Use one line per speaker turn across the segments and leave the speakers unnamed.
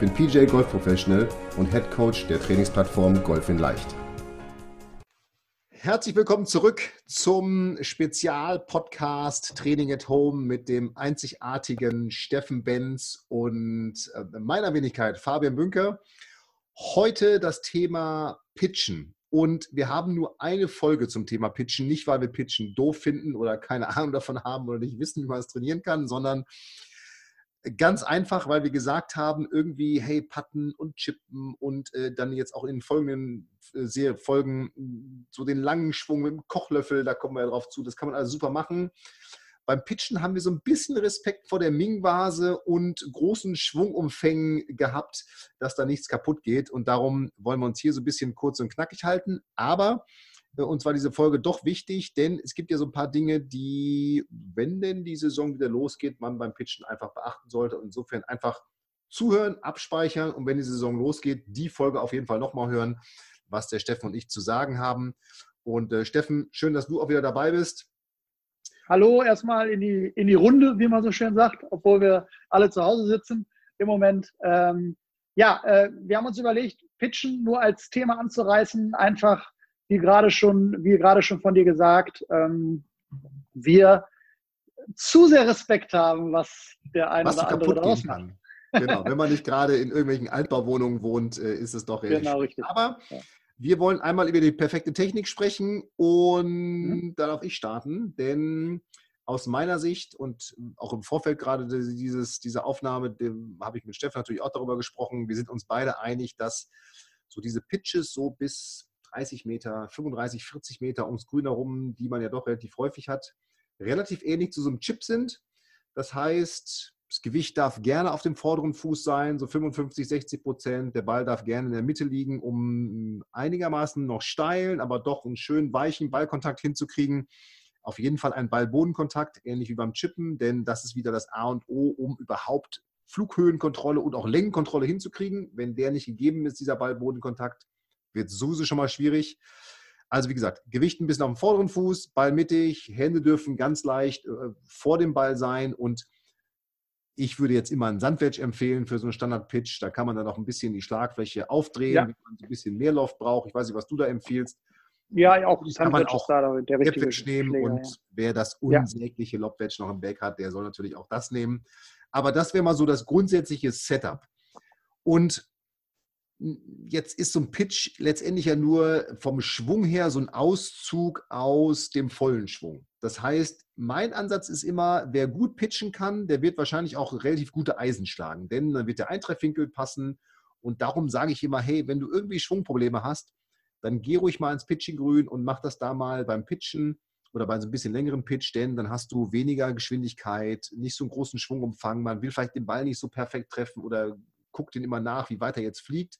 bin PJ Golf Professional und Head Coach der Trainingsplattform Golf in Leicht. Herzlich willkommen zurück zum Spezial-Podcast Training at Home mit dem einzigartigen Steffen Benz und äh, meiner Wenigkeit Fabian Bünker. Heute das Thema Pitchen. Und wir haben nur eine Folge zum Thema Pitchen, nicht weil wir Pitchen doof finden oder keine Ahnung davon haben oder nicht wissen, wie man es trainieren kann, sondern Ganz einfach, weil wir gesagt haben, irgendwie, hey, Patten und Chippen und äh, dann jetzt auch in den folgenden äh, Folgen hm, so den langen Schwung mit dem Kochlöffel, da kommen wir ja drauf zu, das kann man also super machen. Beim Pitchen haben wir so ein bisschen Respekt vor der Ming-Vase und großen Schwungumfängen gehabt, dass da nichts kaputt geht. Und darum wollen wir uns hier so ein bisschen kurz und knackig halten. Aber äh, uns war diese Folge doch wichtig, denn es gibt ja so ein paar Dinge, die, wenn denn die Saison wieder losgeht, man beim Pitchen einfach beachten sollte. Und insofern einfach zuhören, abspeichern und wenn die Saison losgeht, die Folge auf jeden Fall nochmal hören, was der Steffen und ich zu sagen haben. Und äh, Steffen, schön, dass du auch wieder dabei bist.
Hallo erstmal in die, in die Runde, wie man so schön sagt, obwohl wir alle zu Hause sitzen im Moment. Ähm, ja, äh, wir haben uns überlegt, Pitchen nur als Thema anzureißen, einfach wie gerade schon, wie gerade schon von dir gesagt, ähm, wir zu sehr Respekt haben, was der eine was oder andere daraus macht.
Genau, wenn man nicht gerade in irgendwelchen Altbauwohnungen wohnt, äh, ist es doch
Genau, richtig.
Aber ja. wir wollen einmal über die perfekte Technik sprechen und mhm. da darf ich starten, denn aus meiner Sicht und auch im Vorfeld gerade dieses, dieser Aufnahme, habe ich mit Stefan natürlich auch darüber gesprochen. Wir sind uns beide einig, dass so diese Pitches so bis 30 Meter, 35, 40 Meter ums Grün herum, die man ja doch relativ häufig hat, relativ ähnlich zu so einem Chip sind. Das heißt, das Gewicht darf gerne auf dem vorderen Fuß sein, so 55, 60 Prozent. Der Ball darf gerne in der Mitte liegen, um einigermaßen noch steilen, aber doch einen schönen weichen Ballkontakt hinzukriegen. Auf jeden Fall ein Ball-Bodenkontakt, ähnlich wie beim Chippen, denn das ist wieder das A und O, um überhaupt Flughöhenkontrolle und auch Längenkontrolle hinzukriegen. Wenn der nicht gegeben ist, dieser Ball-Bodenkontakt, wird sowieso schon mal schwierig. Also wie gesagt, Gewicht ein bisschen auf dem vorderen Fuß, Ball mittig, Hände dürfen ganz leicht äh, vor dem Ball sein und ich würde jetzt immer einen Sandwedge empfehlen für so einen Standard-Pitch. Da kann man dann auch ein bisschen die Schlagfläche aufdrehen, ja. wenn man so ein bisschen mehr Loft braucht. Ich weiß nicht, was du da empfiehlst.
Ja, auch ein
Sandwedge ist da der richtige nehmen Schläger, und ja. wer das unsägliche ja. Lobwedge noch im Back hat, der soll natürlich auch das nehmen. Aber das wäre mal so das grundsätzliche Setup. Und jetzt ist so ein Pitch letztendlich ja nur vom Schwung her so ein Auszug aus dem vollen Schwung. Das heißt, mein Ansatz ist immer, wer gut pitchen kann, der wird wahrscheinlich auch relativ gute Eisen schlagen, denn dann wird der Eintreffwinkel passen. Und darum sage ich immer, hey, wenn du irgendwie Schwungprobleme hast, dann geh ruhig mal ins Pitching-Grün und mach das da mal beim Pitchen oder bei so ein bisschen längeren Pitch, denn dann hast du weniger Geschwindigkeit, nicht so einen großen Schwungumfang. Man will vielleicht den Ball nicht so perfekt treffen oder guckt den immer nach, wie weit er jetzt fliegt.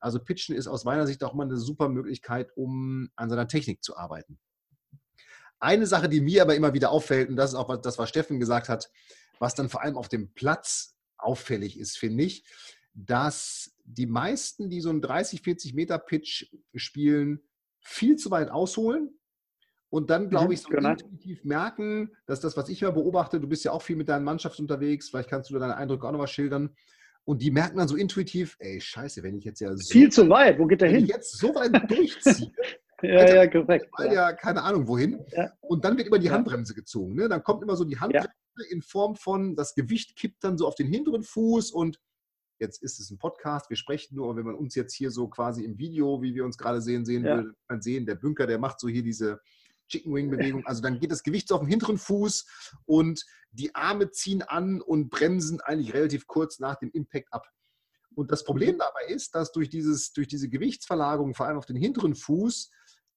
Also Pitchen ist aus meiner Sicht auch mal eine super Möglichkeit, um an seiner Technik zu arbeiten. Eine Sache, die mir aber immer wieder auffällt, und das ist auch das, was Steffen gesagt hat, was dann vor allem auf dem Platz auffällig ist, finde ich, dass die meisten, die so einen 30, 40 Meter Pitch spielen, viel zu weit ausholen und dann, glaube mhm, ich, so genau. intuitiv merken, dass das, was ich ja beobachte, du bist ja auch viel mit deinen Mannschaft unterwegs, vielleicht kannst du deine Eindrücke auch nochmal schildern, und die merken dann so intuitiv, ey, scheiße, wenn ich jetzt ja so.
Viel zu weit, wo geht der hin? Wenn
ich jetzt so weit durchziehe.
ja, Alter, ja, korrekt.
Weil ja. ja keine Ahnung wohin. Ja. Und dann wird immer die Handbremse gezogen. Ne? Dann kommt immer so die Handbremse in Form von, das Gewicht kippt dann so auf den hinteren Fuß und jetzt ist es ein Podcast, wir sprechen nur, wenn man uns jetzt hier so quasi im Video, wie wir uns gerade sehen, sehen würde, man sehen, der Bünker, der macht so hier diese Chicken Wing Bewegung. Also dann geht das Gewicht auf dem hinteren Fuß und die Arme ziehen an und bremsen eigentlich relativ kurz nach dem Impact ab. Und das Problem mhm. dabei ist, dass durch, dieses, durch diese Gewichtsverlagerung, vor allem auf den hinteren Fuß,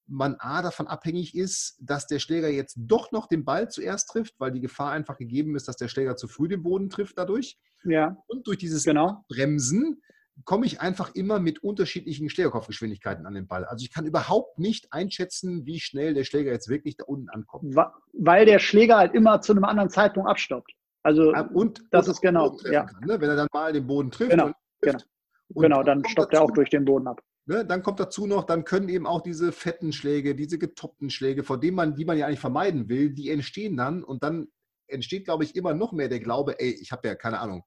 man A davon abhängig ist, dass der Schläger jetzt doch noch den Ball zuerst trifft, weil die Gefahr einfach gegeben ist, dass der Schläger zu früh den Boden trifft dadurch.
Ja.
Und durch dieses genau. Bremsen komme ich einfach immer mit unterschiedlichen Schlägerkopfgeschwindigkeiten an den Ball. Also ich kann überhaupt nicht einschätzen, wie schnell der Schläger jetzt wirklich da unten ankommt.
Weil der Schläger halt immer zu einem anderen Zeitpunkt abstaubt. Also
und
das ist genau. Ja.
Kann, ne? Wenn er dann mal den Boden trifft.
Genau, trifft, genau. genau dann, dann stoppt er auch durch den Boden ab.
Ne? Dann kommt dazu noch, dann können eben auch diese fetten Schläge, diese getoppten Schläge, vor denen man, die man ja eigentlich vermeiden will, die entstehen dann und dann entsteht, glaube ich, immer noch mehr der Glaube, ey, ich habe ja keine Ahnung,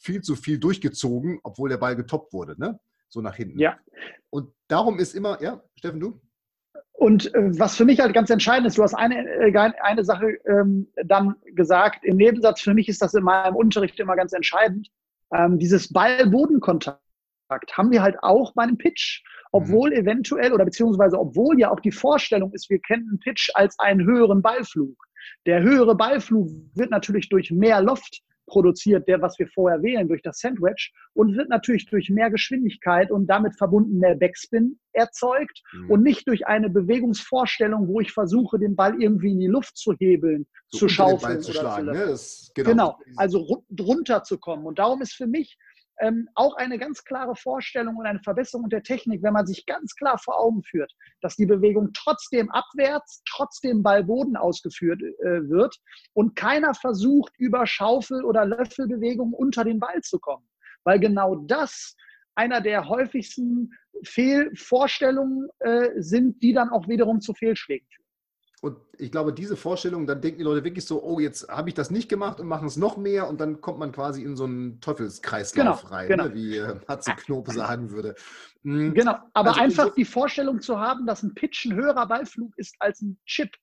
viel zu viel durchgezogen, obwohl der Ball getoppt wurde, ne? So nach hinten.
Ja.
Und darum ist immer, ja, Steffen, du?
Und äh, was für mich halt ganz entscheidend ist, du hast eine, äh, eine Sache ähm, dann gesagt, im Nebensatz, für mich ist das in meinem Unterricht immer ganz entscheidend, ähm, dieses Ball-Boden-Kontakt haben wir halt auch bei einem Pitch, obwohl mhm. eventuell oder beziehungsweise obwohl ja auch die Vorstellung ist, wir kennen einen Pitch als einen höheren Ballflug. Der höhere Ballflug wird natürlich durch mehr Loft produziert, der, was wir vorher wählen, durch das Sandwich und wird natürlich durch mehr Geschwindigkeit und damit verbunden mehr Backspin erzeugt mhm. und nicht durch eine Bewegungsvorstellung, wo ich versuche, den Ball irgendwie in die Luft zu hebeln, so zu schaufeln.
Zu schlagen, ne?
das, genau. genau, also drunter zu kommen. Und darum ist für mich ähm, auch eine ganz klare Vorstellung und eine Verbesserung der Technik, wenn man sich ganz klar vor Augen führt, dass die Bewegung trotzdem abwärts, trotzdem Ballboden ausgeführt äh, wird und keiner versucht, über Schaufel- oder Löffelbewegungen unter den Ball zu kommen. Weil genau das einer der häufigsten Fehlvorstellungen äh, sind, die dann auch wiederum zu Fehlschlägen führen.
Und ich glaube, diese Vorstellung, dann denken die Leute wirklich so, oh, jetzt habe ich das nicht gemacht und machen es noch mehr und dann kommt man quasi in so einen Teufelskreislauf
genau,
rein,
genau.
Ne, wie äh, Hatze Knope sagen würde. Mhm.
Genau, aber also, einfach die Vorstellung zu haben, dass ein Pitch ein höherer Ballflug ist als ein Chip,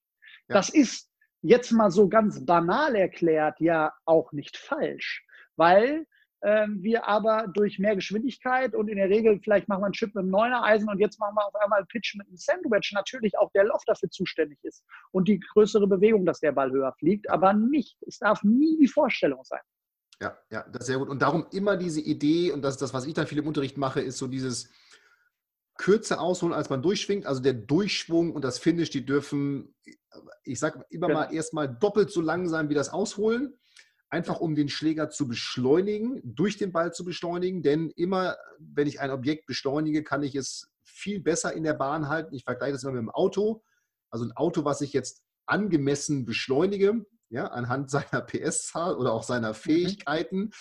ja. das ist jetzt mal so ganz banal erklärt ja auch nicht falsch, weil ähm, wir aber durch mehr Geschwindigkeit und in der Regel vielleicht machen wir einen Chip mit einem Neuner Eisen und jetzt machen wir auf einmal einen Pitch mit einem Sandwich, natürlich auch der Loft dafür zuständig ist und die größere Bewegung, dass der Ball höher fliegt, aber nicht, es darf nie die Vorstellung sein.
Ja, ja, das ist sehr gut. Und darum immer diese Idee, und das ist das, was ich dann viel im Unterricht mache, ist so dieses kürzer ausholen, als man durchschwingt. Also der Durchschwung und das Finish, die dürfen, ich sage immer genau. mal, erstmal doppelt so lang sein wie das Ausholen einfach um den Schläger zu beschleunigen, durch den Ball zu beschleunigen. Denn immer, wenn ich ein Objekt beschleunige, kann ich es viel besser in der Bahn halten. Ich vergleiche das immer mit dem Auto. Also ein Auto, was ich jetzt angemessen beschleunige, ja, anhand seiner PS-Zahl oder auch seiner mhm. Fähigkeiten,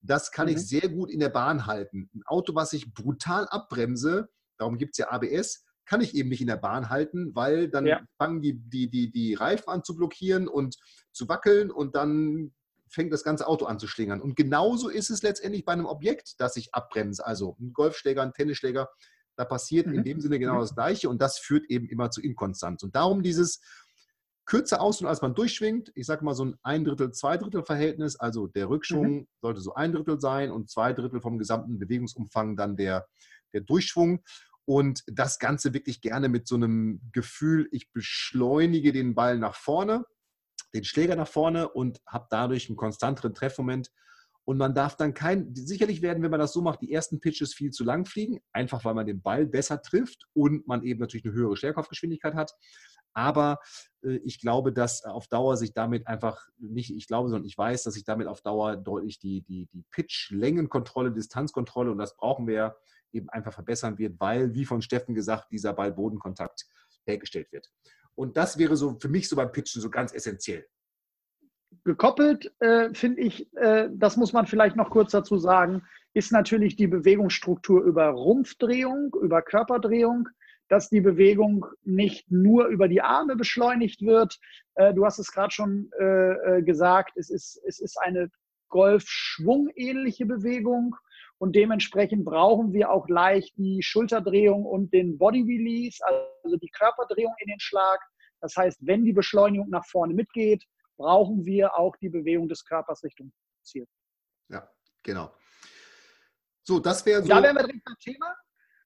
das kann mhm. ich sehr gut in der Bahn halten. Ein Auto, was ich brutal abbremse, darum gibt es ja ABS, kann ich eben nicht in der Bahn halten, weil dann ja. fangen die, die, die, die Reifen an zu blockieren und zu wackeln und dann fängt das ganze Auto an zu schlingern. Und genauso ist es letztendlich bei einem Objekt, das sich abbremst. Also ein Golfschläger, ein Tennisschläger, da passiert mhm. in dem Sinne genau mhm. das Gleiche und das führt eben immer zu Inkonstanz. Und darum dieses kürzer aus, als man durchschwingt. Ich sage mal so ein ein Drittel, zwei Drittel Verhältnis. Also der Rückschwung mhm. sollte so ein Drittel sein und zwei Drittel vom gesamten Bewegungsumfang dann der, der Durchschwung. Und das Ganze wirklich gerne mit so einem Gefühl, ich beschleunige den Ball nach vorne den Schläger nach vorne und habe dadurch einen konstanteren Treffmoment. Und man darf dann kein, sicherlich werden, wenn man das so macht, die ersten Pitches viel zu lang fliegen, einfach weil man den Ball besser trifft und man eben natürlich eine höhere Schlägerkopfgeschwindigkeit hat. Aber äh, ich glaube, dass auf Dauer sich damit einfach nicht, ich glaube, sondern ich weiß, dass sich damit auf Dauer deutlich die, die, die Pitch-Längenkontrolle, Distanzkontrolle und das brauchen wir eben einfach verbessern wird, weil, wie von Steffen gesagt, dieser Ball-Bodenkontakt hergestellt wird. Und das wäre so für mich so beim Pitchen so ganz essentiell.
Gekoppelt äh, finde ich, äh, das muss man vielleicht noch kurz dazu sagen, ist natürlich die Bewegungsstruktur über Rumpfdrehung, über Körperdrehung, dass die Bewegung nicht nur über die Arme beschleunigt wird. Äh, du hast es gerade schon äh, äh, gesagt, es ist, es ist eine Golfschwungähnliche Bewegung und dementsprechend brauchen wir auch leicht die Schulterdrehung und den Body Release, also die Körperdrehung in den Schlag. Das heißt, wenn die Beschleunigung nach vorne mitgeht, brauchen wir auch die Bewegung des Körpers Richtung Ziel.
Ja, genau. So, das wäre so.
Da wären wir direkt beim Thema.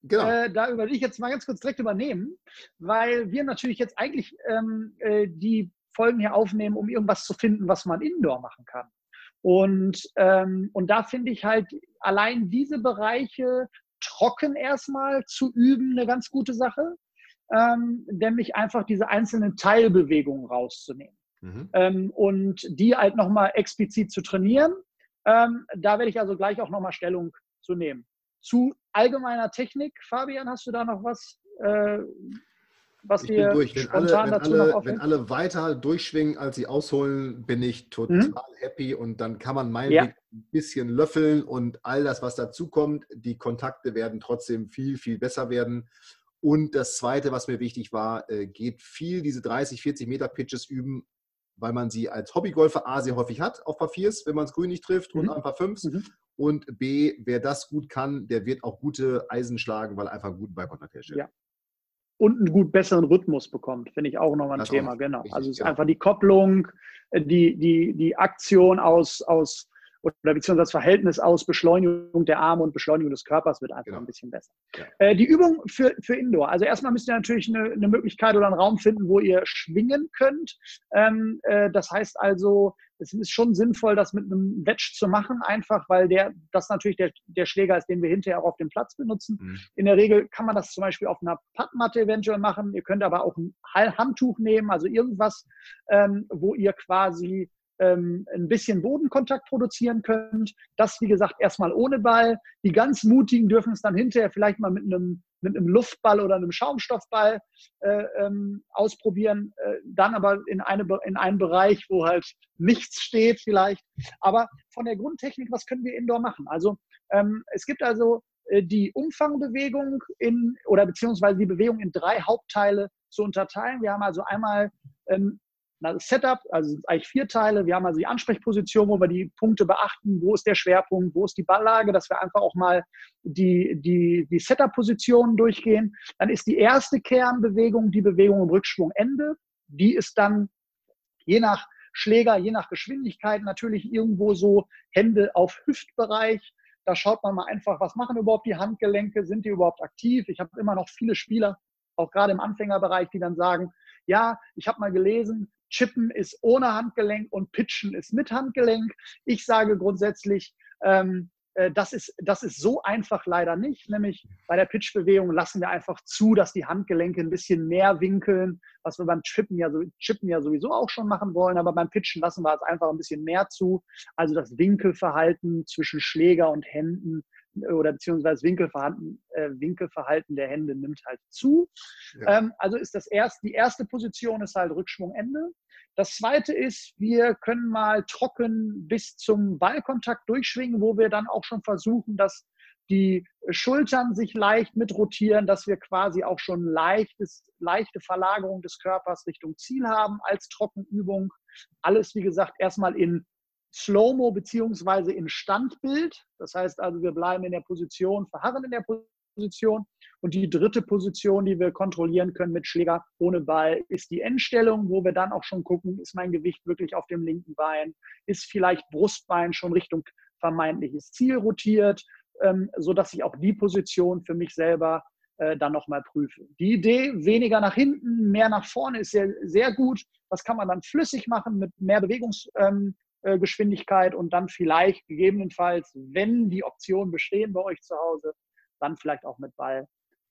Genau. Äh, da würde ich jetzt mal ganz kurz direkt übernehmen, weil wir natürlich jetzt eigentlich ähm, äh, die Folgen hier aufnehmen, um irgendwas zu finden, was man indoor machen kann. Und, ähm, und da finde ich halt allein diese Bereiche trocken erstmal zu üben eine ganz gute Sache, ähm, nämlich einfach diese einzelnen Teilbewegungen rauszunehmen mhm. ähm, und die halt nochmal explizit zu trainieren. Ähm, da werde ich also gleich auch nochmal Stellung zu nehmen. zu allgemeiner Technik, Fabian, hast du da noch was, äh, was ich dir
durch. Wenn spontan alle, dazu alle, noch Wenn alle weiter durchschwingen, als sie ausholen, bin ich total mhm. happy und dann kann man mein ja. ein bisschen löffeln und all das, was dazukommt, die Kontakte werden trotzdem viel, viel besser werden. Und das Zweite, was mir wichtig war, äh, geht viel diese 30, 40 Meter Pitches üben, weil man sie als Hobbygolfer A sehr häufig hat auf Papiers, wenn man es grün nicht trifft mhm. und ein paar Fünfs. Mhm. Und B, wer das gut kann, der wird auch gute Eisen schlagen, weil er einfach einen guten Ballkontakt herstellt. Ja.
Und einen gut besseren Rhythmus bekommt, finde ich auch nochmal ein das Thema, genau. Richtig, also es ist genau. einfach die Kopplung, äh, die, die, die Aktion aus, aus oder beziehungsweise das Verhältnis aus Beschleunigung der Arme und Beschleunigung des Körpers wird einfach genau. ein bisschen besser. Ja. Äh, die Übung für, für Indoor. Also erstmal müsst ihr natürlich eine, eine, Möglichkeit oder einen Raum finden, wo ihr schwingen könnt. Ähm, äh, das heißt also, es ist schon sinnvoll, das mit einem Wedge zu machen, einfach weil der, das natürlich der, der Schläger ist, den wir hinterher auch auf dem Platz benutzen. Mhm. In der Regel kann man das zum Beispiel auf einer Pattmatte eventuell machen. Ihr könnt aber auch ein Handtuch nehmen, also irgendwas, ähm, wo ihr quasi ähm, ein bisschen Bodenkontakt produzieren könnt. Das, wie gesagt, erstmal ohne Ball. Die ganz Mutigen dürfen es dann hinterher vielleicht mal mit einem, mit einem Luftball oder einem Schaumstoffball äh, ähm, ausprobieren. Äh, dann aber in, eine, in einen Bereich, wo halt nichts steht vielleicht. Aber von der Grundtechnik, was können wir indoor machen? Also ähm, es gibt also äh, die Umfangbewegung in oder beziehungsweise die Bewegung in drei Hauptteile zu unterteilen. Wir haben also einmal ähm, Setup, also eigentlich vier Teile. Wir haben also die Ansprechposition, wo wir die Punkte beachten, wo ist der Schwerpunkt, wo ist die Balllage, dass wir einfach auch mal die, die, die Setup-Positionen durchgehen. Dann ist die erste Kernbewegung die Bewegung im Rückschwungende. Die ist dann je nach Schläger, je nach Geschwindigkeit natürlich irgendwo so Hände auf Hüftbereich. Da schaut man mal einfach, was machen überhaupt die Handgelenke, sind die überhaupt aktiv? Ich habe immer noch viele Spieler, auch gerade im Anfängerbereich, die dann sagen, ja, ich habe mal gelesen, Chippen ist ohne Handgelenk und Pitchen ist mit Handgelenk. Ich sage grundsätzlich, ähm, äh, das, ist, das ist so einfach leider nicht. Nämlich bei der Pitchbewegung lassen wir einfach zu, dass die Handgelenke ein bisschen mehr winkeln, was wir beim Chippen ja, so, Chippen ja sowieso auch schon machen wollen. Aber beim Pitchen lassen wir es einfach ein bisschen mehr zu. Also das Winkelverhalten zwischen Schläger und Händen oder beziehungsweise Winkelverhalten, äh, Winkelverhalten der Hände nimmt halt zu. Ja. Ähm, also ist das erst, die erste Position ist halt Rückschwungende. Das zweite ist, wir können mal trocken bis zum Ballkontakt durchschwingen, wo wir dann auch schon versuchen, dass die Schultern sich leicht mitrotieren, dass wir quasi auch schon leichtes, leichte Verlagerung des Körpers Richtung Ziel haben als Trockenübung. Alles, wie gesagt, erstmal in Slow-Mo beziehungsweise in Standbild. Das heißt also, wir bleiben in der Position, verharren in der Position. Und die dritte Position, die wir kontrollieren können mit Schläger ohne Ball, ist die Endstellung, wo wir dann auch schon gucken, ist mein Gewicht wirklich auf dem linken Bein, ist vielleicht Brustbein schon Richtung vermeintliches Ziel rotiert, ähm, sodass ich auch die Position für mich selber äh, dann nochmal prüfe. Die Idee, weniger nach hinten, mehr nach vorne, ist sehr, sehr gut. Das kann man dann flüssig machen mit mehr Bewegungs, ähm, äh, und dann vielleicht gegebenenfalls, wenn die Optionen bestehen bei euch zu Hause, dann vielleicht auch mit Ball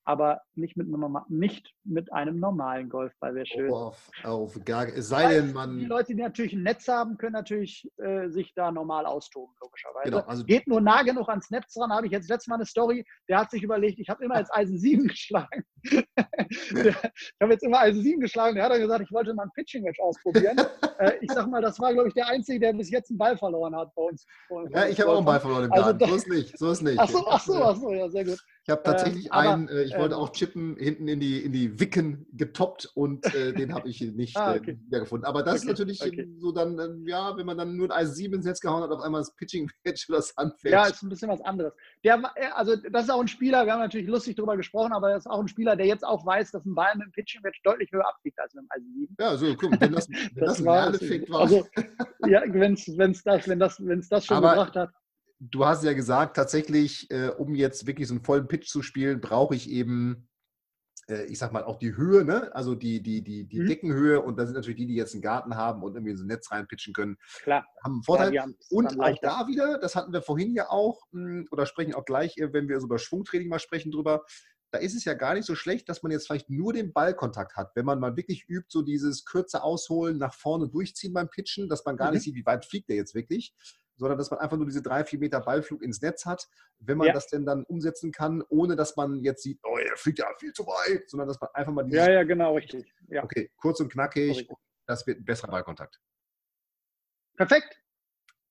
aber nicht mit, einem, nicht mit einem normalen Golfball wäre schön.
Oh, auf, auf gar, es sei denn, man.
Die Leute, die natürlich ein Netz haben, können natürlich äh, sich da normal austoben, logischerweise. Genau, also Geht nur nah genug ans Netz dran, habe ich jetzt letztes Mal eine Story, der hat sich überlegt, ich habe immer als Eisen 7 geschlagen. ich habe jetzt immer Eisen 7 geschlagen, der hat dann gesagt, ich wollte mal ein Pitching-Match ausprobieren. äh, ich sage mal, das war, glaube ich, der Einzige, der bis jetzt einen Ball verloren hat bei uns.
Ja, ich habe auch einen Ball verloren im also, So ist nicht, so ist nicht.
Ach so, ach so, ach so ja, sehr gut.
Ich habe tatsächlich ähm, einen, äh, ich wollte ähm, auch chippen, hinten in die, in die Wicken getoppt und äh, den habe ich nicht ah, äh, okay. äh, wieder gefunden. Aber das okay, ist natürlich okay. so dann, äh, ja, wenn man dann nur ein Eis 7 ins Netz gehauen hat, auf einmal das Pitching-Match oder das Handfetch.
Ja, ist ein bisschen was anderes. Der, also das ist auch ein Spieler, wir haben natürlich lustig darüber gesprochen, aber das ist auch ein Spieler, der jetzt auch weiß, dass ein Ball mit dem Pitching-Match deutlich höher abfliegt als mit dem Eis 7.
Ja, so, guck, wenn das, wenn das, das ein Lerneffekt war.
Also, ja, wenn's, wenn's das, wenn, das, das schon aber, gebracht hat
du hast ja gesagt, tatsächlich, äh, um jetzt wirklich so einen vollen Pitch zu spielen, brauche ich eben, äh, ich sag mal, auch die Höhe, ne? also die, die, die, die mhm. Deckenhöhe. Und da sind natürlich die, die jetzt einen Garten haben und irgendwie so ein Netz reinpitchen können,
Klar.
haben einen Vorteil. Ja, und auch da wieder, das hatten wir vorhin ja auch, hm, oder sprechen auch gleich, äh, wenn wir so über Schwungtraining mal sprechen drüber, da ist es ja gar nicht so schlecht, dass man jetzt vielleicht nur den Ballkontakt hat. Wenn man mal wirklich übt, so dieses kürzer ausholen, nach vorne durchziehen beim Pitchen, dass man gar mhm. nicht sieht, wie weit fliegt der jetzt wirklich sondern dass man einfach nur diese drei, vier Meter Ballflug ins Netz hat, wenn man ja. das denn dann umsetzen kann, ohne dass man jetzt sieht, oh, er fliegt ja viel zu weit, sondern dass man einfach mal
dieses. Ja, ja, genau, richtig. Ja.
Okay, kurz und knackig, das wird ein besserer Ballkontakt.
Perfekt.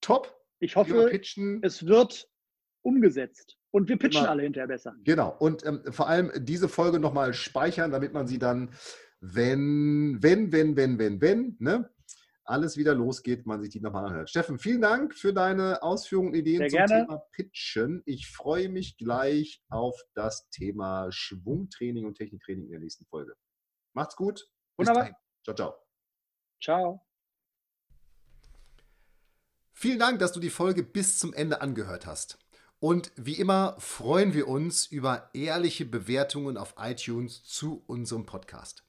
Top.
Ich hoffe, es wird umgesetzt. Und wir pitchen Immer. alle hinterher besser.
Genau. Und ähm, vor allem diese Folge nochmal speichern, damit man sie dann, wenn, wenn, wenn, wenn, wenn, wenn, ne? Alles wieder losgeht, man sich die nochmal anhört. Steffen, vielen Dank für deine Ausführungen und Ideen
Sehr zum gerne.
Thema Pitchen. Ich freue mich gleich auf das Thema Schwungtraining und Techniktraining in der nächsten Folge. Macht's gut.
Wunderbar.
Ciao, ciao.
Ciao.
Vielen Dank, dass du die Folge bis zum Ende angehört hast. Und wie immer freuen wir uns über ehrliche Bewertungen auf iTunes zu unserem Podcast.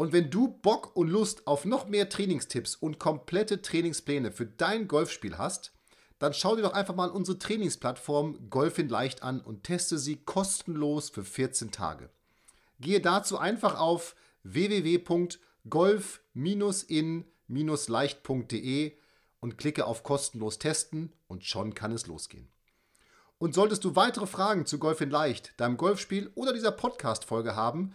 Und wenn du Bock und Lust auf noch mehr Trainingstipps und komplette Trainingspläne für dein Golfspiel hast, dann schau dir doch einfach mal unsere Trainingsplattform Golf in Leicht an und teste sie kostenlos für 14 Tage. Gehe dazu einfach auf www.golf-in-leicht.de und klicke auf kostenlos testen und schon kann es losgehen. Und solltest du weitere Fragen zu Golf in Leicht, deinem Golfspiel oder dieser Podcast-Folge haben,